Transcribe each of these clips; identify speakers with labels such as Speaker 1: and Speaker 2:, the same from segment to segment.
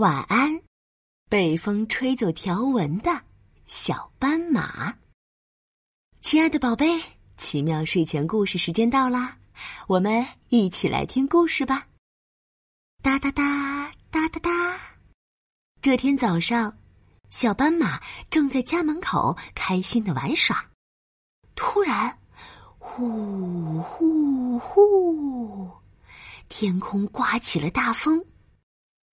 Speaker 1: 晚安，被风吹走条纹的小斑马。亲爱的宝贝，奇妙睡前故事时间到啦，我们一起来听故事吧。哒哒哒哒哒哒。这天早上，小斑马正在家门口开心的玩耍，突然，呼呼呼，天空刮起了大风。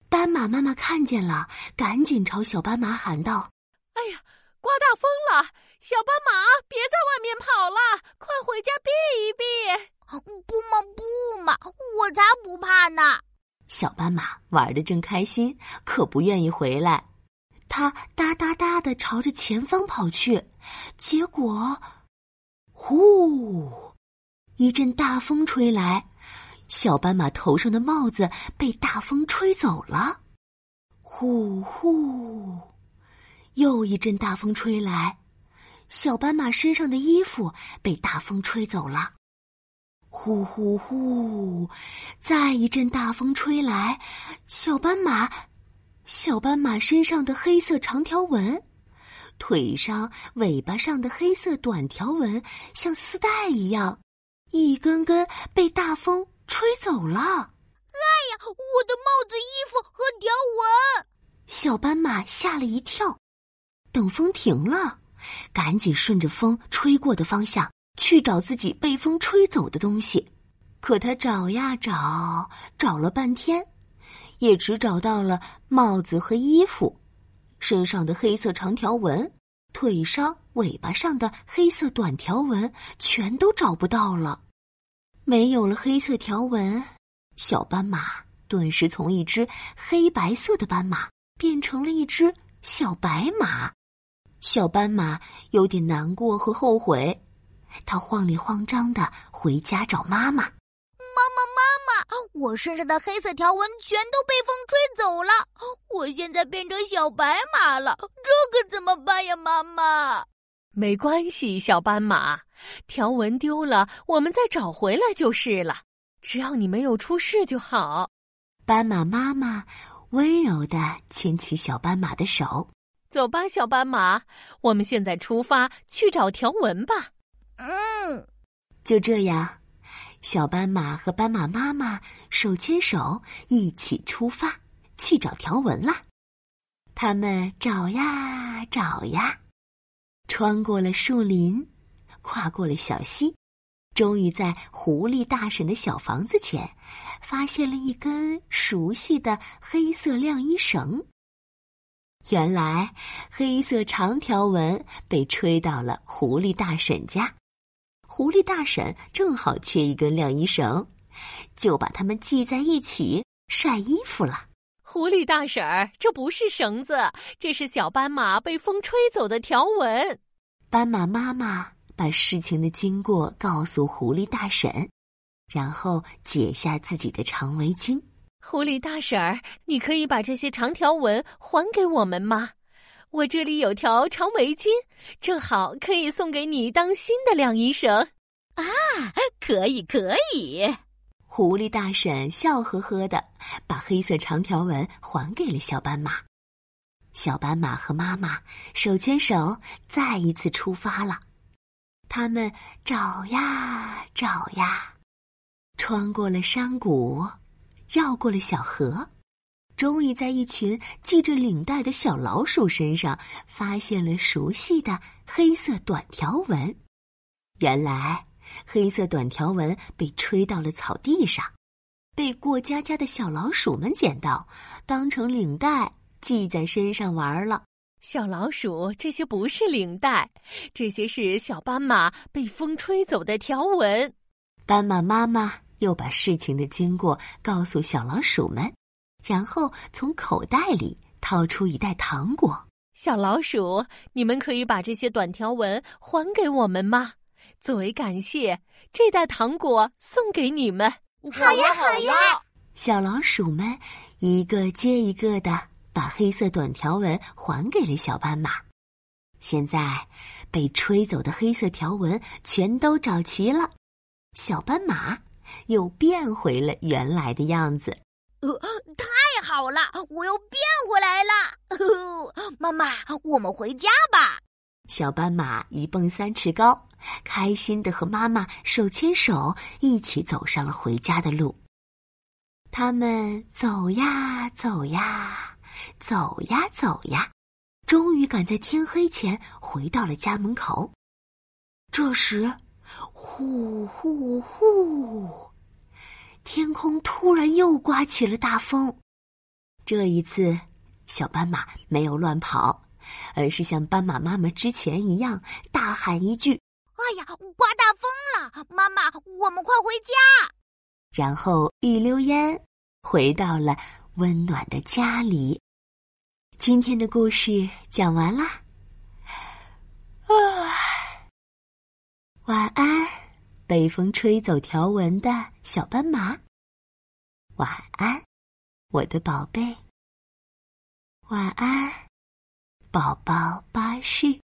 Speaker 1: 斑马妈妈看见了，赶紧朝小斑马喊道：“
Speaker 2: 哎呀，刮大风了！小斑马，别在外面跑了，快回家避一避！”“
Speaker 3: 不嘛不嘛，我才不怕呢！”
Speaker 1: 小斑马玩的正开心，可不愿意回来。它哒哒哒的朝着前方跑去，结果，呼，一阵大风吹来。小斑马头上的帽子被大风吹走了，呼呼！又一阵大风吹来，小斑马身上的衣服被大风吹走了，呼呼呼！再一阵大风吹来，小斑马，小斑马身上的黑色长条纹，腿上、尾巴上的黑色短条纹像丝带一样，一根根被大风。吹走了！哎
Speaker 3: 呀，我的帽子、衣服和条纹！
Speaker 1: 小斑马吓了一跳。等风停了，赶紧顺着风吹过的方向去找自己被风吹走的东西。可他找呀找，找了半天，也只找到了帽子和衣服，身上的黑色长条纹，腿上、尾巴上的黑色短条纹，全都找不到了。没有了黑色条纹，小斑马顿时从一只黑白色的斑马变成了一只小白马。小斑马有点难过和后悔，它慌里慌张的回家找妈妈。
Speaker 3: 妈妈，妈妈，我身上的黑色条纹全都被风吹走了，我现在变成小白马了，这可怎么办呀，妈妈？
Speaker 2: 没关系，小斑马，条纹丢了，我们再找回来就是了。只要你没有出事就好。
Speaker 1: 斑马妈妈温柔的牵起小斑马的手，
Speaker 2: 走吧，小斑马，我们现在出发去找条纹吧。
Speaker 3: 嗯，
Speaker 1: 就这样，小斑马和斑马妈妈手牵手一起出发去找条纹了。他们找呀找呀。穿过了树林，跨过了小溪，终于在狐狸大婶的小房子前，发现了一根熟悉的黑色晾衣绳。原来，黑色长条纹被吹到了狐狸大婶家，狐狸大婶正好缺一根晾衣绳，就把它们系在一起晒衣服了。
Speaker 2: 狐狸大婶儿，这不是绳子，这是小斑马被风吹走的条纹。
Speaker 1: 斑马妈妈把事情的经过告诉狐狸大婶，然后解下自己的长围巾。
Speaker 2: 狐狸大婶儿，你可以把这些长条纹还给我们吗？我这里有条长围巾，正好可以送给你当新的晾衣绳。
Speaker 3: 啊，可以，可以。
Speaker 1: 狐狸大婶笑呵呵的把黑色长条纹还给了小斑马。小斑马和妈妈手牵手再一次出发了。他们找呀找呀，穿过了山谷，绕过了小河，终于在一群系着领带的小老鼠身上发现了熟悉的黑色短条纹。原来。黑色短条纹被吹到了草地上，被过家家的小老鼠们捡到，当成领带系在身上玩了。
Speaker 2: 小老鼠，这些不是领带，这些是小斑马被风吹走的条纹。
Speaker 1: 斑马妈妈又把事情的经过告诉小老鼠们，然后从口袋里掏出一袋糖果。
Speaker 2: 小老鼠，你们可以把这些短条纹还给我们吗？作为感谢，这袋糖果送给你们。
Speaker 3: 好呀，好呀！
Speaker 1: 小老鼠们一个接一个的把黑色短条纹还给了小斑马。现在，被吹走的黑色条纹全都找齐了，小斑马又变回了原来的样子。
Speaker 3: 呃，太好好了，我又变回来了。妈妈，我们回家吧。
Speaker 1: 小斑马一蹦三尺高，开心的和妈妈手牵手，一起走上了回家的路。他们走呀走呀，走呀走呀，终于赶在天黑前回到了家门口。这时，呼呼呼，天空突然又刮起了大风。这一次，小斑马没有乱跑。而是像斑马妈妈之前一样大喊一句：“
Speaker 3: 哎呀，刮大风了！妈妈，我们快回家！”
Speaker 1: 然后一溜烟回到了温暖的家里。今天的故事讲完啦，啊，晚安，被风吹走条纹的小斑马。晚安，我的宝贝。晚安。宝宝巴士。